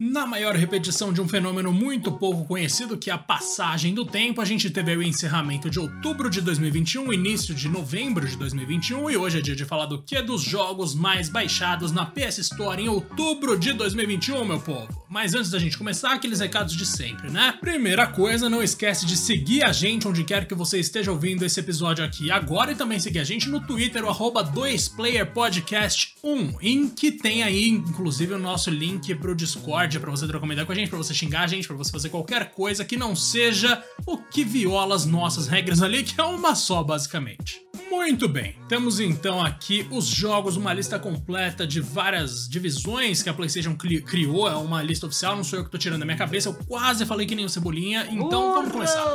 Na maior repetição de um fenômeno muito pouco conhecido que é a passagem do tempo, a gente teve o encerramento de outubro de 2021, início de novembro de 2021 e hoje é dia de falar do que dos jogos mais baixados na PS Store em outubro de 2021, meu povo. Mas antes da gente começar, aqueles recados de sempre, né? Primeira coisa, não esquece de seguir a gente onde quer que você esteja ouvindo esse episódio aqui agora e também seguir a gente no Twitter, o arroba 2playerpodcast1, em que tem aí, inclusive, o nosso link pro Discord Discord para você trocar uma ideia com a gente, para você xingar a gente, para você fazer qualquer coisa que não seja o que viola as nossas regras ali, que é uma só, basicamente. Muito bem, temos então aqui os jogos, uma lista completa de várias divisões que a PlayStation criou, é uma lista oficial, não sou eu que tô tirando da minha cabeça, eu quase falei que nem o Cebolinha, então vamos começar.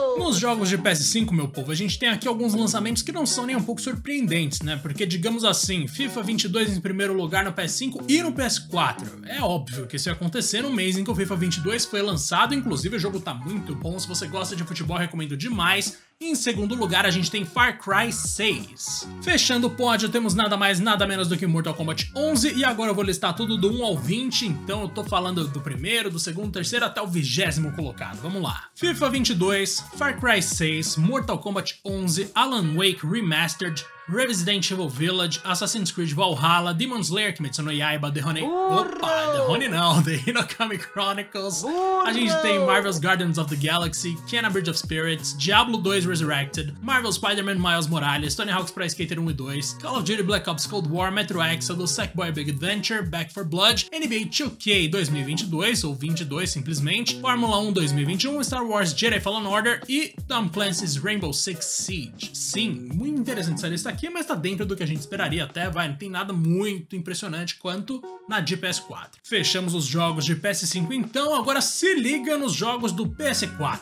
Jogos de PS5, meu povo, a gente tem aqui alguns lançamentos que não são nem um pouco surpreendentes, né? Porque, digamos assim, FIFA 22 em primeiro lugar no PS5 e no PS4. É óbvio que isso ia acontecer no mês em que o FIFA 22 foi lançado, inclusive o jogo tá muito bom, se você gosta de futebol, recomendo demais. Em segundo lugar, a gente tem Far Cry 6. Fechando o pódio, temos nada mais, nada menos do que Mortal Kombat 11. E agora eu vou listar tudo do 1 ao 20. Então eu tô falando do primeiro, do segundo, terceiro até o vigésimo colocado. Vamos lá. FIFA 22, Far Cry 6, Mortal Kombat 11, Alan Wake Remastered, Resident Evil Village, Assassin's Creed Valhalla, Demon Slayer, Kimetsu no Yaiba, The Honey... Opa, The Honey não, The Hinokami Chronicles. A gente tem Marvel's Guardians of the Galaxy, Kena Bridge of Spirits, Diablo 2 Resurrected, Marvel Spider-Man Miles Morales, Tony Hawk's Pro Skater 1 e 2, Call of Duty Black Ops Cold War, Metro Exodus, Sackboy Big Adventure, Back for Blood, NBA 2K 2022, ou 22 simplesmente, Fórmula 1 2021, Star Wars Jedi Fallen Order e Tom Clancy's Rainbow Six Siege. Sim, muito interessante essa lista aqui, mas tá dentro do que a gente esperaria até, vai, não tem nada muito impressionante quanto na de PS4. Fechamos os jogos de PS5 então, agora se liga nos jogos do PS4.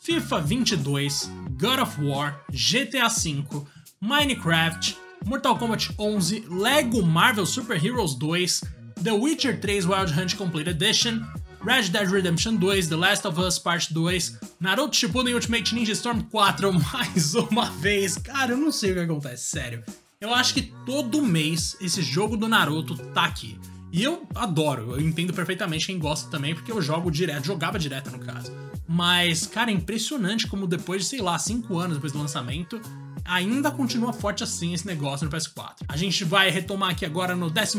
FIFA 22, God of War, GTA V, Minecraft, Mortal Kombat 11, Lego Marvel Super Heroes 2, The Witcher 3 Wild Hunt Complete Edition, Red Dead Redemption 2, The Last of Us Part 2, Naruto Shippuden Ultimate Ninja Storm 4 mais uma vez. Cara, eu não sei o que acontece, sério. Eu acho que todo mês esse jogo do Naruto tá aqui. E eu adoro, eu entendo perfeitamente quem gosta também, porque eu jogo direto, jogava direto no caso. Mas, cara, é impressionante como depois de, sei lá, 5 anos depois do lançamento, ainda continua forte assim esse negócio no PS4. A gente vai retomar aqui agora no 11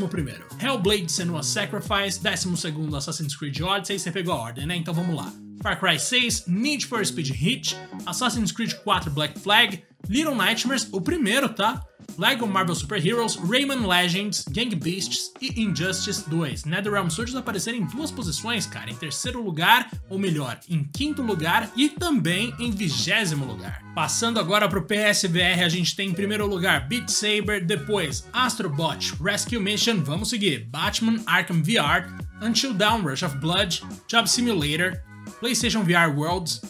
Hellblade Senua Sacrifice, 12 Assassin's Creed Odyssey, você pegou a ordem, né? Então vamos lá. Far Cry 6, Need for Speed Hit, Assassin's Creed 4 Black Flag, Little Nightmares, o primeiro, tá? Lego Marvel Super Heroes, Rayman Legends, Gang Beasts e Injustice 2. NetherRealm Studios apareceram em duas posições, cara, em terceiro lugar, ou melhor, em quinto lugar e também em vigésimo lugar. Passando agora pro PSVR, a gente tem em primeiro lugar Beat Saber, depois Astrobot Rescue Mission, vamos seguir, Batman Arkham VR, Until Dawn Rush of Blood, Job Simulator, PlayStation VR Worlds,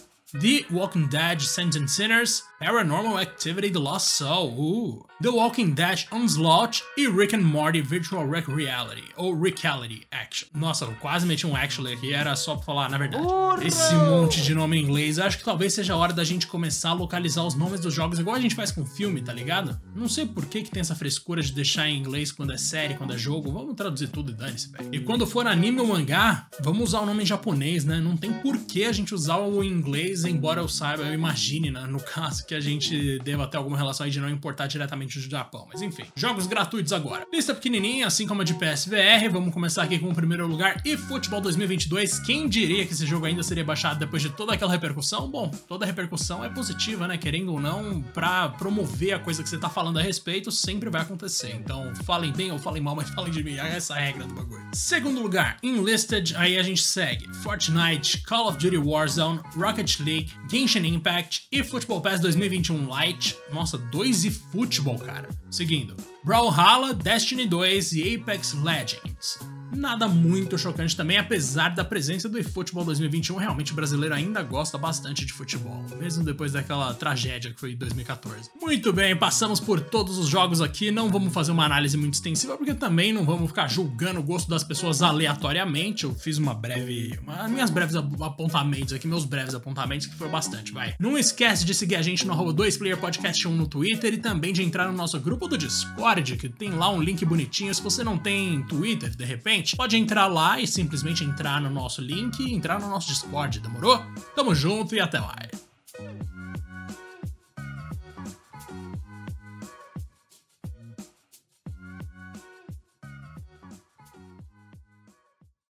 The Walking Dead Saints and Sinners, Paranormal Activity The Lost Soul, uh, The Walking Dead Onslaught e Rick and Morty Virtual Rec Reality, ou Reality Action. Nossa, eu quase meti um actually aqui, era só pra falar, na verdade. Esse monte de nome em inglês, acho que talvez seja a hora da gente começar a localizar os nomes dos jogos igual a gente faz com filme, tá ligado? Não sei por que, que tem essa frescura de deixar em inglês quando é série, quando é jogo, vamos traduzir tudo e dane-se, velho. E quando for anime ou mangá, vamos usar o nome em japonês, né? Não tem por que a gente usar o inglês, embora eu saiba, eu imagine, né, no caso, que a gente deva ter alguma relação aí de não importar diretamente do Japão. Mas enfim, jogos gratuitos agora. Lista pequenininha, assim como a de PSVR. Vamos começar aqui com o primeiro lugar. E Futebol 2022. Quem diria que esse jogo ainda seria baixado depois de toda aquela repercussão? Bom, toda repercussão é positiva, né? Querendo ou não, pra promover a coisa que você tá falando a respeito, sempre vai acontecer. Então, falem bem ou falem mal, mas falem de mim. É essa a regra do bagulho. Segundo lugar, Enlisted. Aí a gente segue Fortnite, Call of Duty Warzone, Rocket League, Genshin Impact e Football Pass 2022. 2021 Lite. Nossa, 2 e futebol, cara. Seguindo, Brawlhalla, Destiny 2 e Apex Legends nada muito chocante também, apesar da presença do eFootball 2021. Realmente o brasileiro ainda gosta bastante de futebol, mesmo depois daquela tragédia que foi em 2014. Muito bem, passamos por todos os jogos aqui. Não vamos fazer uma análise muito extensiva, porque também não vamos ficar julgando o gosto das pessoas aleatoriamente. Eu fiz uma breve. Uma, minhas breves apontamentos aqui, meus breves apontamentos, que foi bastante, vai. Não esquece de seguir a gente no 2playerpodcast1 no Twitter e também de entrar no nosso grupo do Discord, que tem lá um link bonitinho. Se você não tem Twitter, de repente, gente, pode entrar lá e simplesmente entrar no nosso link, entrar no nosso Discord, demorou? Tamo junto e até lá!